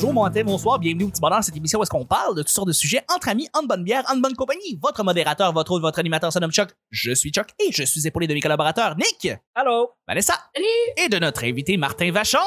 bonjour, bon matin, bonsoir, bienvenue au petit bonheur, cette émission où est-ce qu'on parle de toutes sortes de sujets entre amis, en bonne bière, en bonne compagnie. Votre modérateur, votre hôte, votre animateur, son nom Chuck. Je suis Chuck et je suis épaulé de mes collaborateurs Nick. Allô? Vanessa. Et de notre invité Martin Vachon.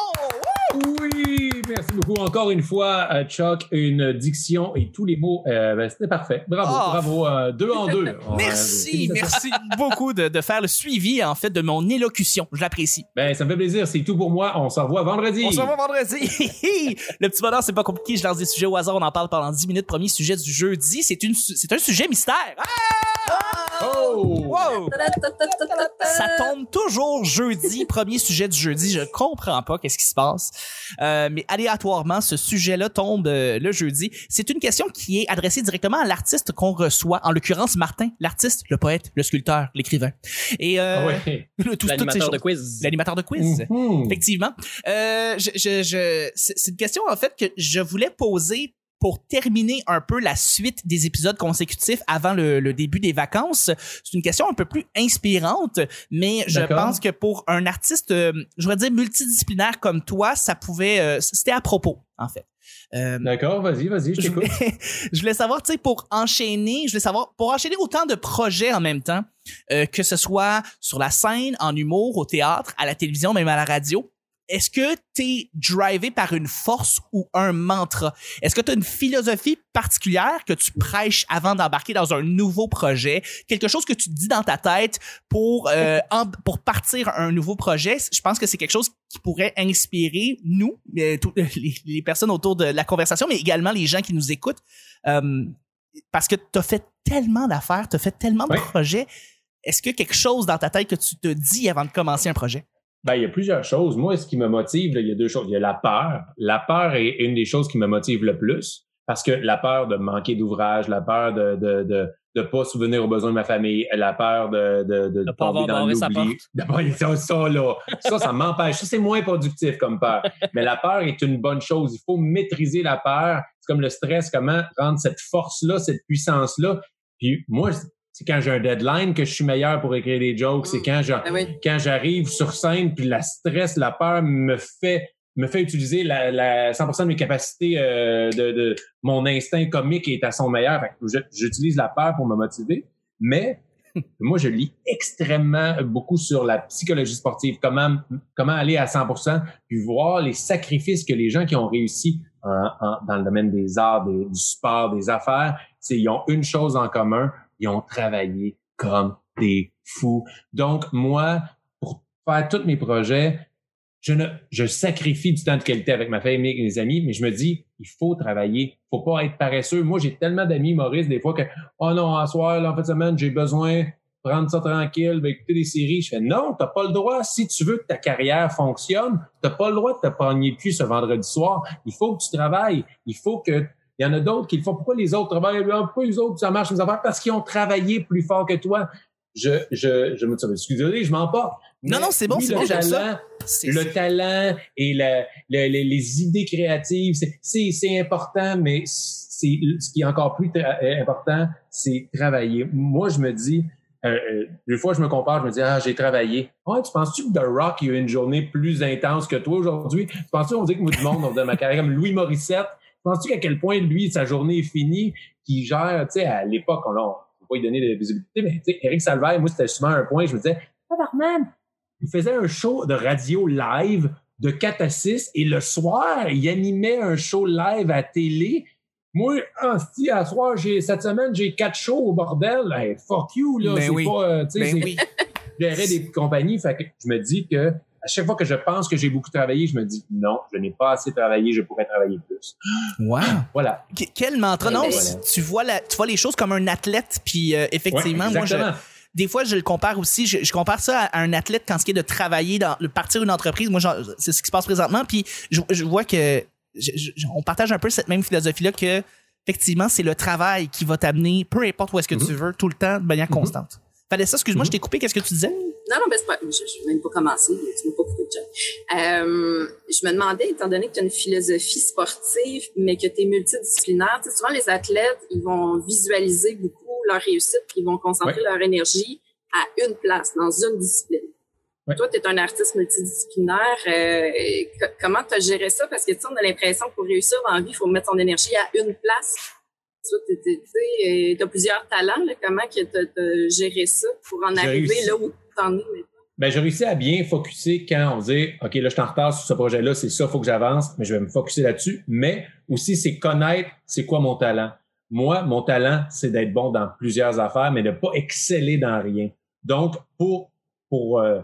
Merci beaucoup. Encore une fois, euh, Chuck, une diction et tous les mots, euh, ben, c'était parfait. Bravo, Oh. bravo. euh, deux en deux. Merci, Euh, merci beaucoup de, de faire le suivi, en fait, de mon élocution. Je l'apprécie. Ben, ça me fait plaisir. C'est tout pour moi. On se revoit vendredi. On se revoit vendredi. le petit bonheur, c'est pas compliqué. Je lance des sujets au hasard. On en parle pendant 10 minutes. Premier sujet du jeudi. C'est une, c'est un sujet mystère. Ah! Oh! Wow! Ça tombe toujours jeudi, premier sujet du jeudi. Je comprends pas qu'est-ce qui se passe. Euh, mais aléatoirement, ce sujet-là tombe euh, le jeudi. C'est une question qui est adressée directement à l'artiste qu'on reçoit, en l'occurrence Martin, l'artiste, le poète, le sculpteur, l'écrivain. Et euh, Ah ouais. L'animateur de quiz. L'animateur de quiz. Mhm. Effectivement. Euh, je, je, je, c'est une question en fait que je voulais poser pour terminer un peu la suite des épisodes consécutifs avant le, le début des vacances. C'est une question un peu plus inspirante, mais je pense que pour un artiste, euh, je voudrais dire multidisciplinaire comme toi, ça pouvait, euh, c'était à propos en fait. Euh, D'accord, vas-y, vas-y, je t'écoute. je voulais savoir, tu sais, pour enchaîner, je voulais savoir, pour enchaîner autant de projets en même temps, euh, que ce soit sur la scène, en humour, au théâtre, à la télévision, même à la radio, est-ce que t'es drivé par une force ou un mantra? Est-ce que tu as une philosophie particulière que tu prêches avant d'embarquer dans un nouveau projet? Quelque chose que tu dis dans ta tête pour, euh, en- pour partir un nouveau projet? Je pense que c'est quelque chose qui pourrait inspirer nous, euh, les, les personnes autour de la conversation, mais également les gens qui nous écoutent. Euh, parce que tu as fait tellement d'affaires, tu as fait tellement de Oui. projets. Est-ce que quelque chose dans ta tête que tu te dis avant de commencer un projet? Ben, il y a plusieurs choses. Moi, ce qui me motive, là, il y a deux choses. Il y a la peur. La peur est une des choses qui me motive le plus parce que la peur de manquer d'ouvrage, la peur de de de de pas souvenir aux besoins de ma famille, la peur de de de, De pas avoir dans l'oubli. De pas- ça, ça là, ça ça m'empêche. Ça c'est moins productif comme peur. Mais la peur est une bonne chose. Il faut maîtriser la peur. C'est comme le stress. Comment rendre cette force là, cette puissance là. Puis moi, c'est quand j'ai un deadline que je suis meilleur pour écrire des jokes. C'est quand j'ai Ah oui. quand j'arrive sur scène, puis la stress, la peur me fait me fait utiliser la, la 100% de mes capacités euh, de, de mon instinct comique est à son meilleur. Fait que J'utilise la peur pour me motiver, mais moi je lis extrêmement beaucoup sur la psychologie sportive, comment comment aller à 100%, puis voir les sacrifices que les gens qui ont réussi en- en- dans le domaine des arts, des- du sport, des affaires, c'est ils ont une chose en commun, ils ont travaillé comme des fous. Donc moi, pour faire tous mes projets, je ne, je sacrifie du temps de qualité avec ma famille et mes amis, mais je me dis, il faut travailler, faut pas être paresseux. Moi, j'ai tellement d'amis Maurice des fois que, oh non, à soir, en fin de semaine, j'ai besoin de prendre ça tranquille, ben, écouter des séries. Je fais, non, t'as pas le droit. Si tu veux que ta carrière fonctionne, t'as pas le droit de te pogner le ce vendredi soir. Il faut que tu travailles. Il faut que, il y en a d'autres qui le font. Pourquoi les autres travaillent? Ah, Pourquoi les autres, ça marche, les affaires? Parce qu'ils ont travaillé plus fort que toi. Je, je, je me excusez, je m'en pas. Non, non, c'est bon, c'est bon, j'aime ça. talent, C'est- le talent et la- les idées créatives, c'est- important, mais c'est ce qui est encore plus euh, important, c'est travailler. Moi, je me dis, euh, euh, des fois, je me compare, je me dis, ah, j'ai travaillé. Ouais, tu penses-tu que The Rock il a eu une journée plus intense que toi aujourd'hui? Tu penses-tu qu'on dit que moi, du monde, dans ma carrière, comme Louis Morissette, penses-tu qu'à quel point, lui, sa journée est finie, qu'il gère, tu sais, à l'époque, on ne peut pas lui donner de visibilité, mais tu sais, Eric Salvaire, moi, c'était souvent un point, je me disais, Tabarnak, il faisait un show de radio live de 4 à 6 et le soir, il animait un show live à télé. Moi, ah, si, à soir, j'ai, cette semaine, j'ai quatre shows au bordel. Hey, fuck you, là. Ben c'est oui. pas, euh, tu sais, Ben oui. des compagnies. Fait que je me dis que à chaque fois que je pense que j'ai beaucoup travaillé, je me dis non, je n'ai pas assez travaillé, je pourrais travailler plus. Wow. Voilà. Qu- Quel mantra, non? voilà. Tu vois la, tu vois les choses comme un athlète, puis euh, effectivement, Ouais, moi, je, des fois, je le compare aussi. Je, je compare ça à un athlète quand ce qui est de travailler, dans, de partir une entreprise. Moi, c'est ce qui se passe présentement. Puis je, je vois que je- on partage un peu cette même philosophie-là que effectivement, c'est le travail qui va t'amener, peu importe où est-ce que Mhm. tu veux, tout le temps, de manière constante. Fallait ça, excuse-moi, Mhm. je t'ai coupé. Qu'est-ce que tu disais? Non, non, ben c'est pas. Je n'ai même pas commencé. Tu m'as pas coupé de chat. Euh, je me demandais, étant donné que tu as une philosophie sportive, mais que tu es multidisciplinaire, tu sais, souvent les athlètes, ils vont visualiser beaucoup leur réussite, puis ils vont concentrer leur énergie à une place, dans une discipline. Toi, tu es un artiste multidisciplinaire. Euh, comment tu as géré ça? Parce que tu on a l'impression que pour réussir dans la vie, il faut mettre son énergie à une place. Tu as plusieurs talents. Comment tu as, géré ça pour en arriver là où tu en es maintenant? Ben, j'ai réussi à bien focuser quand on dit OK, là, je suis en retard sur ce projet-là, c'est ça, faut que j'avance, mais je vais me focuser là-dessus. Mais aussi, c'est connaître c'est quoi mon talent. Moi, mon talent, c'est d'être bon dans plusieurs affaires, mais de pas exceller dans rien. Donc, pour, pour euh,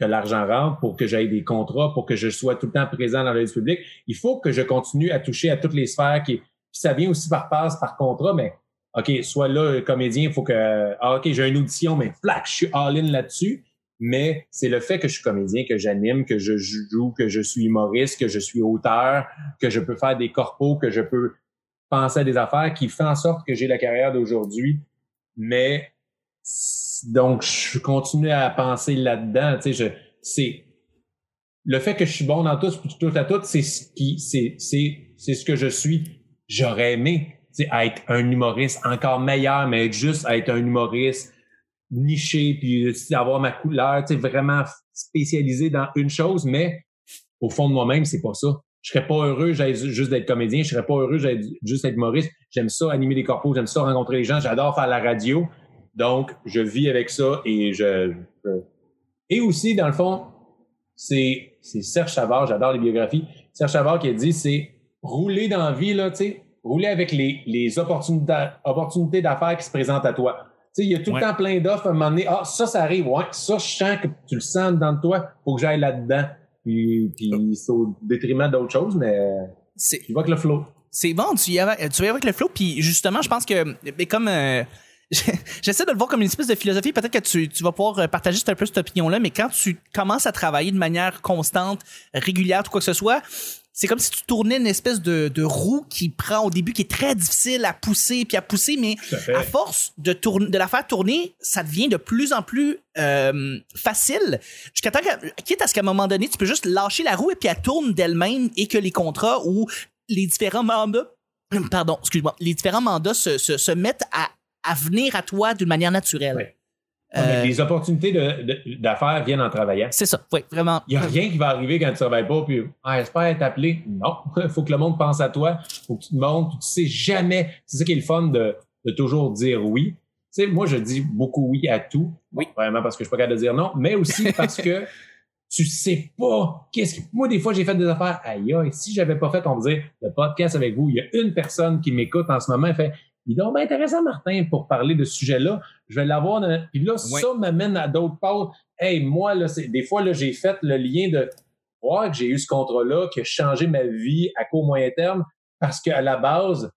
que l'argent rentre, pour que j'aille des contrats, pour que je sois tout le temps présent dans la vie publique, il faut que je continue à toucher à toutes les sphères qui, ça vient aussi par passe, par contrat, mais OK, soit là, comédien, il faut que, ah, OK, j'ai une audition, mais flac, je suis all-in là-dessus mais c'est le fait que je suis comédien, que j'anime, que je joue, que je suis humoriste, que je suis auteur, que je peux faire des corpos, que je peux penser à des affaires qui fait en sorte que j'ai la carrière d'aujourd'hui. Mais donc je continue à penser là-dedans. Tu sais, c'est le fait que je suis bon dans tout, tout à tout, c'est ce qui c'est c'est c'est ce que je suis. J'aurais aimé être un humoriste encore meilleur, mais juste être un humoriste niché puis avoir ma couleur, vraiment spécialisé dans une chose, mais au fond de moi-même, c'est pas ça. Je serais pas heureux juste d'être comédien, je serais pas heureux juste d'être humoriste. J'aime ça animer des corpos, j'aime ça rencontrer les gens, j'adore faire la radio. Donc, je vis avec ça et je, et aussi dans le fond, c'est c'est Serge Savard, j'adore les biographies. Serge Savard qui a dit c'est rouler dans la vie là, tu sais, rouler avec les les opportunités opportunités d'affaires qui se présentent à toi sais, il y a tout le temps plein d'offres. À un moment donné, ah, ça, ça arrive. Ouais, ça, je sens que tu le sens dans toi. Faut que j'aille là-dedans. Puis, puis c'est au détriment d'autres choses, mais tu vas avec le flow. C'est bon, tu y vas, tu avec le flow. Puis justement, je pense que, mais comme euh, j'essaie de le voir comme une espèce de philosophie. Peut-être que tu, tu vas pouvoir partager un peu cette opinion-là, mais quand tu commences à travailler de manière constante, régulière, ou quoi que ce soit, c'est comme si tu tournais une espèce de, de, roue qui prend au début, qui est très difficile à pousser puis à pousser, mais à, force de, tourner, de la faire tourner, ça devient de plus en plus euh, facile. Jusqu'à temps que, quitte à ce qu'à un moment donné, tu peux juste lâcher la roue et puis elle tourne d'elle-même et que les contrats ou les différents mandats, pardon, excuse-moi, les différents mandats se, se, se mettent à, à venir à toi d'une manière naturelle. Euh, les opportunités d'affaires viennent en travaillant. C'est ça, oui, vraiment. Il n'y a rien qui va arriver quand tu ne travailles pas, puis ah, j'espère être appelé. Non, il faut que le monde pense à toi, il faut que tu te montres, tu sais jamais. C'est ça qui est le fun de, de toujours dire oui. Tu sais, moi, je dis beaucoup oui à tout. Oui. Vraiment parce que je suis pas capable de dire non, mais aussi parce que tu sais pas qu'est-ce que. Moi, des fois, j'ai fait des affaires. Aïe, aïe, si j'avais pas fait, on me dire le podcast avec vous, il y a une personne qui m'écoute en ce moment, elle fait il est bien intéressant, Martin, pour parler de ce sujet-là. Je vais l'avoir. Puis là, ça m'amène à d'autres parts. Hey, moi, là, des fois, là, j'ai fait le lien de voir que j'ai eu ce contrat-là, qui a changé ma vie à court moyen terme, parce qu'à la base,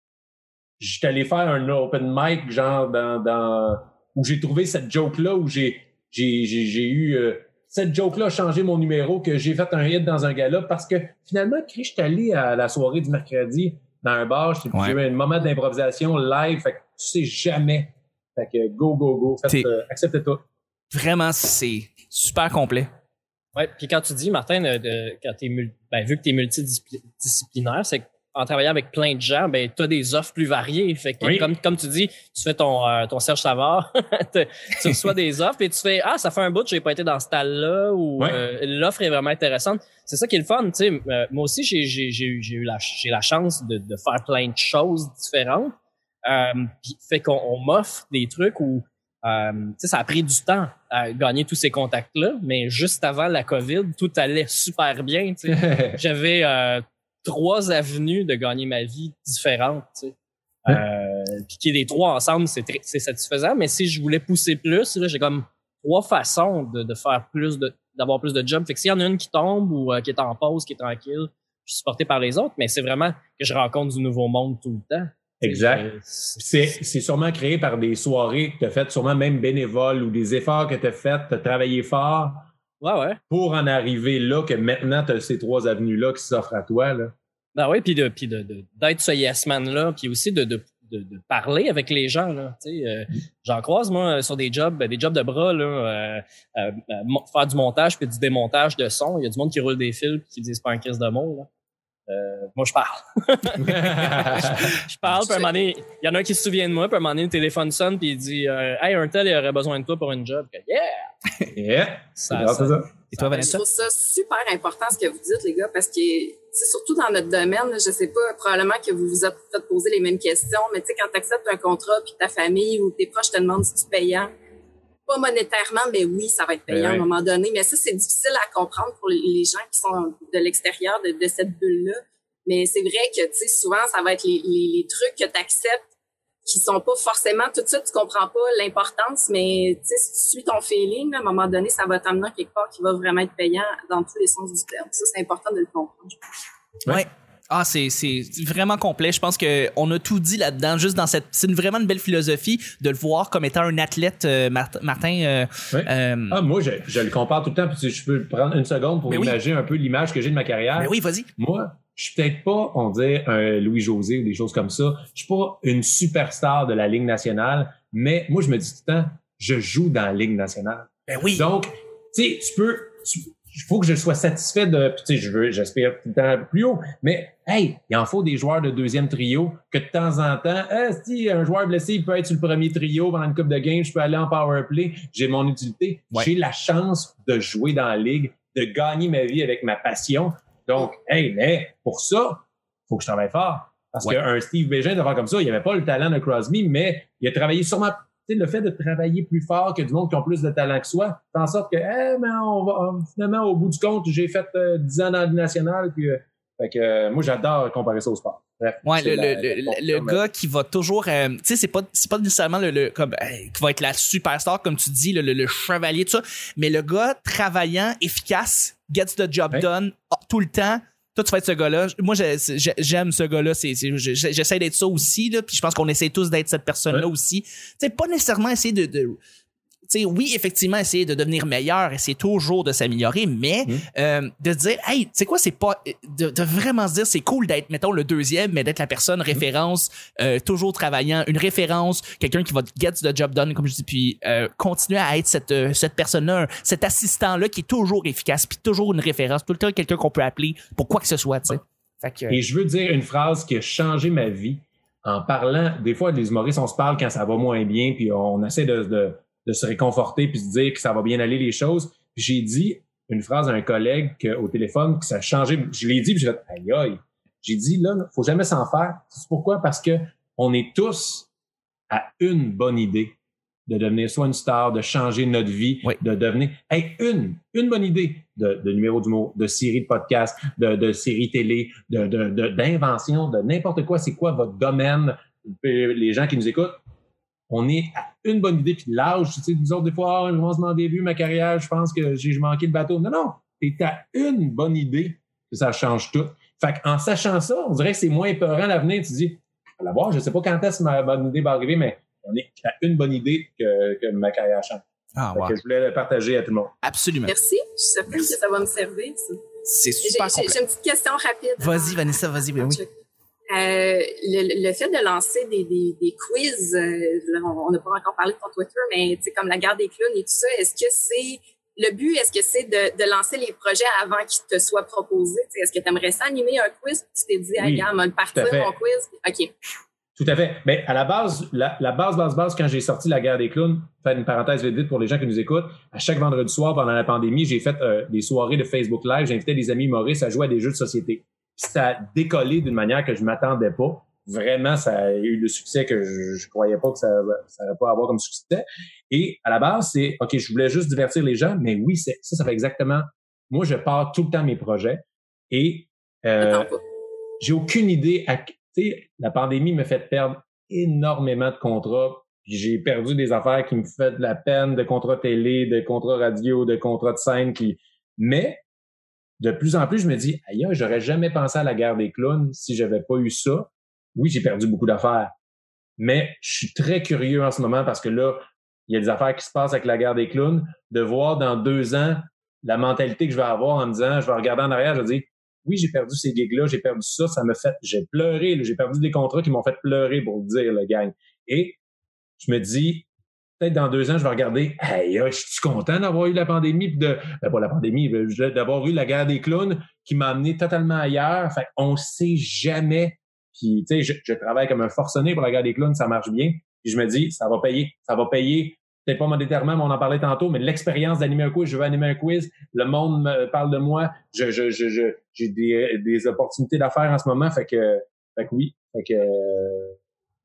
j'étais allé faire un open mic, genre, dans, dans où j'ai trouvé cette joke-là, où j'ai, j'ai, j'ai, eu euh, cette joke-là a changé mon numéro, que j'ai fait un hit dans un gala, parce que finalement, je suis allé à la soirée du mercredi dans un bar, j'ai eu un moment d'improvisation live, fait que tu sais jamais. Fait que go, go, go, faites, euh, acceptez tout. Vraiment, c'est super complet. Ouais, puis quand tu dis, Martin, de, quand t'es ben, vu que tu es multidisciplinaire, c'est en travaillant avec plein de gens, ben tu as des offres plus variées. Fait que comme, comme tu dis, tu fais ton, euh, ton Serge Savard, tu reçois des offres et tu fais Ah, ça fait un bout, j'ai pas été dans ce style-là ou euh, l'offre est vraiment intéressante. C'est ça qui est le fun. tu sais. Euh, moi aussi, j'ai, j'ai, j'ai, eu la, j'ai la chance de, de faire plein de choses différentes. Euh, fait qu'on m'offre des trucs où euh, ça a pris du temps à gagner tous ces contacts-là, mais juste avant la COVID, tout allait super bien. J'avais euh, trois avenues de gagner ma vie différentes. Tu sais. Euh, puis les trois ensemble, c'est satisfaisant. Mais si je voulais pousser plus, j'ai comme trois façons de, de faire plus de d'avoir plus de jobs. Fait que s'il y en a une qui tombe ou euh, qui est en pause, qui est tranquille, je suis supporté par les autres. Mais c'est vraiment que je rencontre du nouveau monde tout le temps. Exact. C'est sûrement créé par des soirées que tu as faites, sûrement même bénévoles ou des efforts que tu as faits, tu as travaillé fort Ouais, ouais. Pour en arriver là, que maintenant, tu as ces trois avenues-là qui s'offrent à toi. Là. Ben oui, puis de, puis de, d'être ce yes man-là, puis aussi de, de, de, parler avec les gens. Là, euh, J'en croise, moi, sur des jobs, des jobs de bras, là, euh, euh, faire du montage puis du démontage de son. Il y a du monde qui roule des fils qui disent pas un crise de mots. Euh, moi, je parle. je, parle, puis un moment donné, il y en a un qui se souvient de moi, puis un moment donné, le téléphone sonne, puis il dit euh, Hey, un tel, il aurait besoin de toi pour une job. Yeah! yeah. Ça- Ça. Et toi, Je Vanessa? trouve ça super important ce que vous dites, les gars, parce que c'est surtout dans notre domaine, je sais pas, probablement que vous vous êtes fait poser les mêmes questions, mais tu sais, quand tu acceptes un contrat puis ta famille ou tes proches te demandent si tu es payant, pas monétairement, mais oui, ça va être payant Ben à un oui. moment donné. Mais ça, c'est difficile à comprendre pour les gens qui sont de l'extérieur de, de cette bulle-là. Mais c'est vrai que, tu sais, souvent, ça va être les, les, les trucs que tu acceptes qui sont pas forcément tout de suite, tu comprends pas l'importance, mais tu sais, si tu suis ton feeling, à un moment donné, ça va t'amener quelque part qui va vraiment être payant dans tous les sens du terme. Ça, c'est important de le comprendre. pense. Ouais. Ah, c'est, c'est vraiment complet. Je pense que on a tout dit là-dedans, juste dans cette. C'est une- vraiment une belle philosophie de le voir comme étant un athlète, euh, Mart- Martin. euh, euh, Ah, moi, je, je le compare tout le temps, puis si je peux prendre une seconde pour Mais oui. imaginer un peu l'image que j'ai de ma carrière. ben oui, vas-y. Moi, je suis peut-être pas, on dit, un Louis-José ou des choses comme ça. Je suis pas une superstar de la Ligue nationale, mais moi, je me dis tout le temps, je joue dans la Ligue nationale. Ben oui. Donc, tu sais, tu peux, il faut que je sois satisfait de, puis tu sais, je veux, j'espère tout le temps plus haut, mais hey, il en faut des joueurs de deuxième trio que de temps en temps, ah, si un joueur blessé, il peut être sur le premier trio pendant une coupe de game, je peux aller en power play, j'ai mon utilité, Ouais. j'ai la chance de jouer dans la ligue, de gagner ma vie avec ma passion. Donc, hey, mais pour ça, faut que je travaille fort. Parce Ouais. qu'un Steve Bégin de faire comme ça, il avait pas le talent de Crosby, mais il a travaillé sûrement le fait de travailler plus fort que du monde qui ont plus de talent que soi, en sorte que, eh, mais on va, on- finalement, au bout du compte, j'ai fait euh, 10 ans dans la Ligue nationale, puis, euh, fait que, euh, moi, j'adore comparer ça au sport. Bref, Ouais, le, la- le, la le, le gars qui va toujours, euh, tu sais, c'est pas, pas nécessairement le, le comme, euh, qui va être la superstar comme tu dis, le, le, le chevalier tout ça, mais le gars travaillant, efficace, gets the job done ah, tout le temps. Toi, tu vas être ce gars-là. Moi, j'ai- j'ai- j'aime ce gars-là. J'essaie d'être ça aussi, là. Puis je pense qu'on essaie tous d'être cette personne-là Ouais. aussi. Tu sais, pas nécessairement essayer de, sais, oui, effectivement, essayer de devenir meilleur, essayer toujours de s'améliorer, mais Mhm. euh, de dire, hey, tu sais quoi, c'est pas, de, de vraiment se dire, c'est cool d'être, mettons, le deuxième, mais d'être la personne référence, euh, toujours travaillant, une référence, quelqu'un qui va get the job done, comme je dis, puis euh, continuer à être cette, cette personne-là, cet assistant-là qui est toujours efficace, puis toujours une référence, tout le temps quelqu'un qu'on peut appeler pour quoi que ce soit, tu sais. Que, Et je veux dire une phrase qui a changé ma vie en parlant. Des fois, les humoristes, on se parle quand ça va moins bien, puis on essaie de, de, de se réconforter puis se dire que ça va bien aller les choses. Puis j'ai dit une phrase à un collègue que, au téléphone que ça a changé. Je l'ai dit, puis j'ai fait aïe aïe. J'ai dit là, faut jamais s'en faire. C'est pourquoi? Parce que on est tous à une bonne idée de devenir soit une star, de changer notre vie, Oui. de devenir hey, une, une bonne idée de, de numéro d'humour, de série de podcast, de, de série télé, de, de, de- d'invention, de n'importe quoi. C'est quoi votre domaine? Euh, Les gens qui nous écoutent, on est à une bonne idée. Puis l'âge, tu sais, nous autres, des fois, ah, je commence mon début, ma carrière, je pense que j'ai manqué le bateau. Non, non, t'es à une bonne idée que ça change tout. Fait qu'en sachant ça, on dirait que c'est moins épeurant l'avenir. Tu dis, à la voir, je sais pas quand est-ce que ma bonne idée va arriver, mais on est à une bonne idée que, que ma carrière change. ah, Fait wow. que je voulais le partager à tout le monde. absolument. Merci. Je suis certaine que ça va me servir, ça. C'est J'ai, super j'ai une petite question rapide. Vas-y, Vanessa, vas-y, ben oui. Euh, le, le fait de lancer des, des, des quiz, euh, on n'a pas encore parlé de ton Twitter, mais tu sais, comme la garde des clowns et tout ça, est-ce que c'est le but, est-ce que c'est de, de lancer les projets avant qu'ils te soient proposés? Est-ce que tu aimerais ça animer un quiz? Tu t'es dit, ah, Oui, gars, on va le partir, mon quiz? OK. Tout à fait. Mais à la base, la, la base, base, base, quand j'ai sorti La guerre des clowns, faire une parenthèse vite vite pour les gens qui nous écoutent, à chaque vendredi soir pendant la pandémie, j'ai fait euh, des soirées de Facebook Live. J'invitais des amis humoristes à jouer à des jeux de société. Puis ça a décollé d'une manière que je m'attendais pas. Vraiment, ça a eu le succès que je, je croyais pas que ça, ça allait pas avoir comme succès. Et à la base, c'est OK, je voulais juste divertir les gens, mais oui, c'est, ça, ça fait exactement. Moi, je pars tout le temps mes projets et euh, j'ai aucune idée. À, tu sais, la pandémie me fait perdre énormément de contrats. Puis J'ai perdu des affaires qui me font de la peine, de contrats télé, de contrats radio, de contrats de scène. Qui... Mais de plus en plus, je me dis, aïe, j'aurais jamais pensé à la guerre des clowns si j'avais pas eu ça. Oui, j'ai perdu beaucoup d'affaires. Mais je suis très curieux en ce moment parce que là, il y a des affaires qui se passent avec la guerre des clowns. De voir dans deux ans la mentalité que je vais avoir en me disant, je vais regarder en arrière, je vais dire, oui, j'ai perdu ces gigs-là, j'ai perdu ça, ça me fait, j'ai pleuré, j'ai perdu des contrats qui m'ont fait pleurer pour le dire, le gang. Et je me dis, peut-être dans deux ans, je vais regarder, hey, je suis content d'avoir eu la pandémie, puis de, ben, pas la pandémie, d'avoir eu la guerre des clowns qui m'a amené totalement ailleurs. Fait on sait jamais. Puis, tu sais, je, je travaille comme un forcené pour la guerre des clowns, ça marche bien. Puis je me dis, ça va payer, ça va payer peut-être pas mon déterminant, mais on en parlait tantôt, mais l'expérience d'animer un quiz, je veux animer un quiz, le monde me parle de moi, je, je, je, j'ai des, des opportunités d'affaires en ce moment, fait que, fait que oui, fait que euh,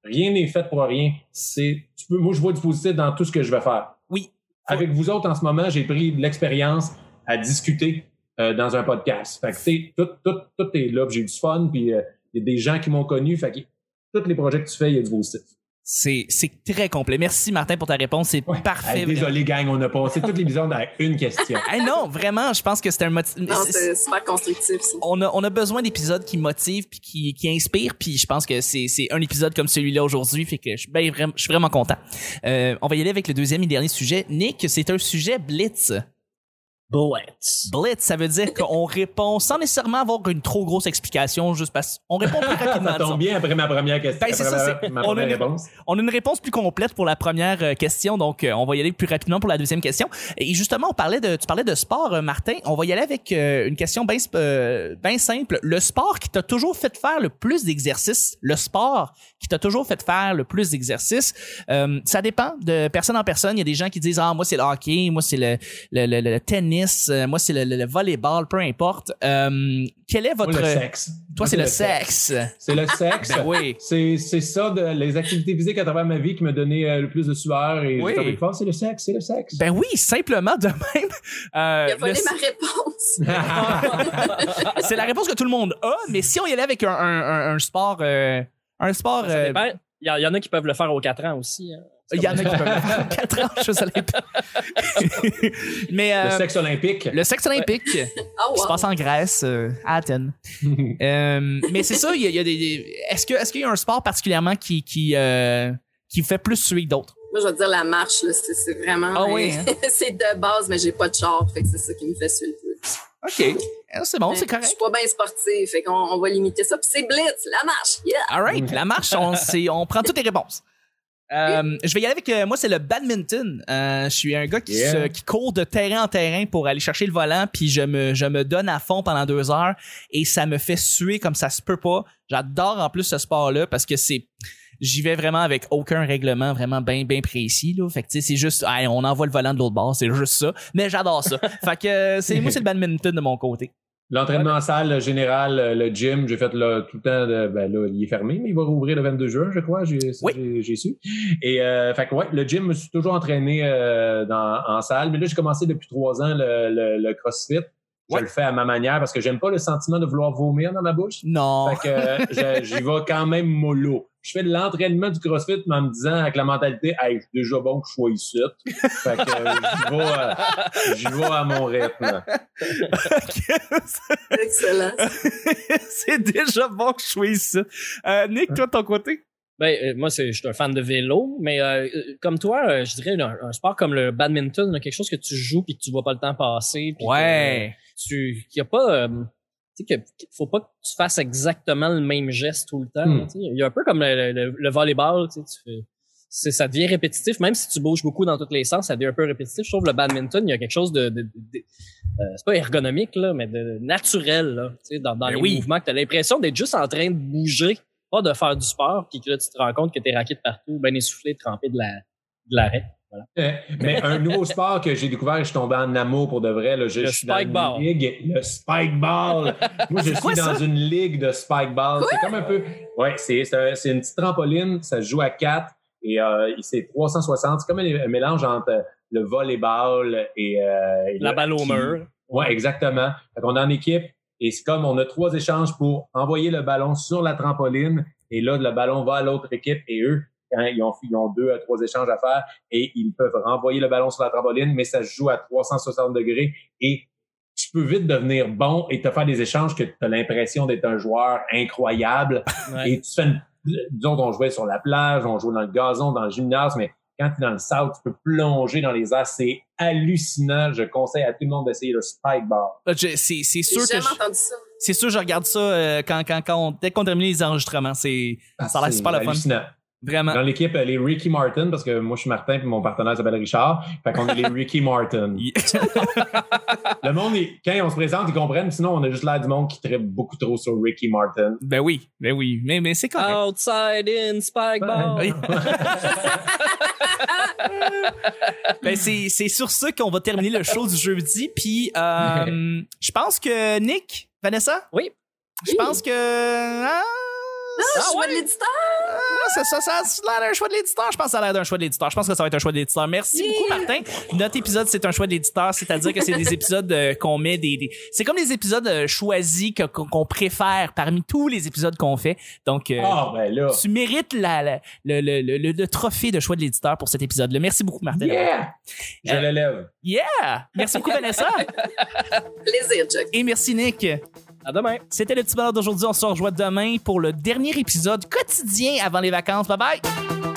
rien n'est fait pour rien. C'est, tu peux, moi je vois du positif dans tout ce que je vais faire. Oui. Avec vous autres en ce moment, j'ai pris de l'expérience à discuter euh, dans un podcast. Fait que tu tout, tout, tout est là, j'ai du fun, puis euh, il y a des gens qui m'ont connu, fait que tous les projets que tu fais, il y a du positif. C'est, c'est très complet. Merci Martin pour ta réponse. C'est parfait. Hey, désolé gang, on a passé toute l'épisode avec une question. hey, non, vraiment, je pense que c'était un motif. Non, c'est super constructif. Ça. On a, on a besoin d'épisodes qui motivent puis qui, qui inspirent. Puis je pense que c'est, c'est un épisode comme celui-là aujourd'hui. Fait que je suis, ben, vraiment, je suis vraiment content. Euh, on va y aller avec le deuxième et dernier sujet. Nick, c'est un sujet blitz. Blitz. Blitz, ça veut dire qu'on répond sans nécessairement avoir une trop grosse explication, juste parce qu'on répond plus rapidement. ça tombe bien après ma première question. Ben, c'est ça, ma, ma on, a première une, réponse. on a une réponse plus complète pour la première euh, question, donc euh, on va y aller plus rapidement pour la deuxième question. Et justement, on parlait de, tu parlais de sport, euh, Martin. On va y aller avec euh, une question bien ben simple. Le sport qui t'a toujours fait faire le plus d'exercices, le sport qui t'a toujours fait faire le plus d'exercices, euh, ça dépend de personne en personne. Il y a des gens qui disent ah moi c'est le hockey, moi c'est le, le, le, le, tennis, moi c'est le, le, volleyball, peu importe. Euh, quel est votre Moi, le sexe. Toi c'est le, sexe. C'est le sexe. Ben oui. C'est c'est ça de les activités physiques à travers ma vie qui me donnait euh, le plus de sueur et Oui. de faire, c'est le sexe, c'est le sexe. Ben oui, simplement de même. Euh, Il a volé le- ma réponse. c'est la réponse que tout le monde a, mais si on y allait avec un, un, un, un sport, euh, un sport, Ça euh, dépend. Il y, en- il y en a qui peuvent le faire aux 4 ans aussi. hein. Il y en a qui peuvent faire en quatre ans, je sais Mais le euh, sexe olympique. le sexe olympique qui Oh, se wow. passe en Grèce, euh, à Athènes. Euh, mais c'est ça, il y a, il y a des, des- Est-ce que est-ce qu'il y a un sport particulièrement qui qui euh, qui vous fait plus suer que d'autres? Moi, je vais te dire la marche, là, c'est vraiment. Ah oui, hein? c'est de base, mais j'ai pas de char, fait que c'est ça qui me fait suer le plus. Ok, Ah, c'est bon, c'est Mais Je correct. suis pas bien sportive, fait qu'on on va limiter ça. Puis c'est blitz, la marche, yeah! Alright, la marche, on, on prend toutes les réponses. Euh, je vais y aller avec euh, moi c'est le badminton. Euh, je suis un gars qui, Yeah. se- qui court de terrain en terrain pour aller chercher le volant puis je me je me donne à fond pendant deux heures et ça me fait suer comme ça se peut pas. J'adore en plus ce sport là parce que c'est j'y vais vraiment avec aucun règlement vraiment bien bien précis là. Fait que tu sais c'est juste hey, on envoie le volant de l'autre bord, c'est juste ça. Mais j'adore ça. fait que euh, c'est moi c'est le badminton de mon côté. L'entraînement en salle le général, euh, le gym, j'ai fait là, tout le temps, de, ben là, il est fermé, mais il va rouvrir le 22 juin, je crois, j'ai Oui. su. Et euh, fait que ouais, le gym, je me suis toujours entraîné euh, dans, en salle, mais là, j'ai commencé depuis trois ans le, le, le CrossFit. Je Ouais. le fais à ma manière parce que j'aime pas le sentiment de vouloir vomir dans ma bouche. Non. Fait que euh, j'y vais quand même mollo. Je fais de l'entraînement du CrossFit mais en me disant avec la mentalité, hey, c'est déjà bon que je sois ici. Fait que euh, j'y vais, euh, vais à mon rythme. Excellent. c'est déjà bon que je sois ici. Euh, Nick, toi de ton côté? Ben, euh, moi, c'est, je suis un fan de vélo, mais euh, euh, comme toi, euh, je dirais un, un sport comme le badminton, quelque chose que tu joues puis que tu vois pas le temps passer. Ouais. que tu, qu'il y a pas, euh, tu sais, qu'il faut pas que tu fasses exactement le même geste tout le temps. Hmm. Il y a un peu comme le, le, le volleyball, tu fais, c'est, ça devient répétitif, même si tu bouges beaucoup dans tous les sens, ça devient un peu répétitif. Je trouve le badminton, il y a quelque chose de, de, de- de- euh, c'est pas ergonomique là, mais de naturel là, tu sais, dans, dans Ben les oui. mouvements, que t'as l'impression d'être juste en train de bouger pas de faire du sport, puis que là, tu te rends compte que t'es raqué de partout, ben essoufflé, trempé de la de l'arrêt. Voilà. Euh, Mais un nouveau sport que j'ai découvert, je suis tombé en amour pour de vrai. Là, je, Le je suis dans spike une ball. ligue, le spike ball. Moi, je suis quoi, dans ça? une ligue de spike ball. C'est comme un peu. Ouais, c'est c'est un- c'est une petite trampoline. Ça se joue à quatre et euh, c'est 360. C'est comme un, un mélange entre le volleyball et, euh, et La le balle au mur. Ouais, exactement. Fait on est en équipe et c'est comme on a trois échanges pour envoyer le ballon sur la trampoline et là, le ballon va à l'autre équipe et eux, quand ils ont, ils ont deux à trois échanges à faire et ils peuvent renvoyer le ballon sur la trampoline, mais ça se joue à 360 degrés et tu peux vite devenir bon et te faire des échanges que tu as l'impression d'être un joueur incroyable Ouais. et tu fais une, disons qu'on jouait sur la plage, on jouait dans le gazon, dans le gymnase, mais quand tu es dans le south, tu peux plonger dans les airs. C'est hallucinant. Je conseille à tout le monde d'essayer le spike je- C'est sûr que jamais je, entendu ça. c'est sûr que je regarde ça euh, quand quand quand on, dès qu'on termine les enregistrements. C'est ça a l'air C'est super le fun. Vraiment. Dans l'équipe, les Ricky Martin, parce que moi, je suis Martin et mon partenaire s'appelle Richard. Fait qu'on est les Ricky Martin. le monde, est- quand on se présente, ils comprennent. Sinon, on a juste l'air du monde qui traite beaucoup trop sur Ricky Martin. Ben oui, ben oui, mais, mais c'est correct. Outside in, spike ball. Oui. ben c'est, c'est sur ça qu'on va terminer le show du jeudi. Puis euh, je pense que Nick, Vanessa? Oui. Je pense que. Ah, Ah, choix de l'éditeur! Ça, ça, ça, ça a l'air d'un choix de l'éditeur. Je pense que ça a l'air d'un choix de l'éditeur. Je pense que ça va être un choix de l'éditeur. Merci Yeah. beaucoup, Martin. Notre épisode, c'est un choix de l'éditeur, c'est-à-dire que c'est des épisodes euh, qu'on met des, des- C'est comme des épisodes euh, choisis qu'on qu'on préfère parmi tous les épisodes qu'on fait. Donc, euh, Ah, ben là. tu mérites la, la- le, le, le, le- le trophée de choix de l'éditeur pour cet épisode-là. Merci beaucoup, Martin. Yeah! Je Euh, l'élève. Yeah! Merci beaucoup, Vanessa. Plaisir, Chuck. Et merci, Nick. Demain. C'était le petit d'aujourd'hui. On se rejoint demain pour le dernier épisode quotidien avant les vacances. Bye bye!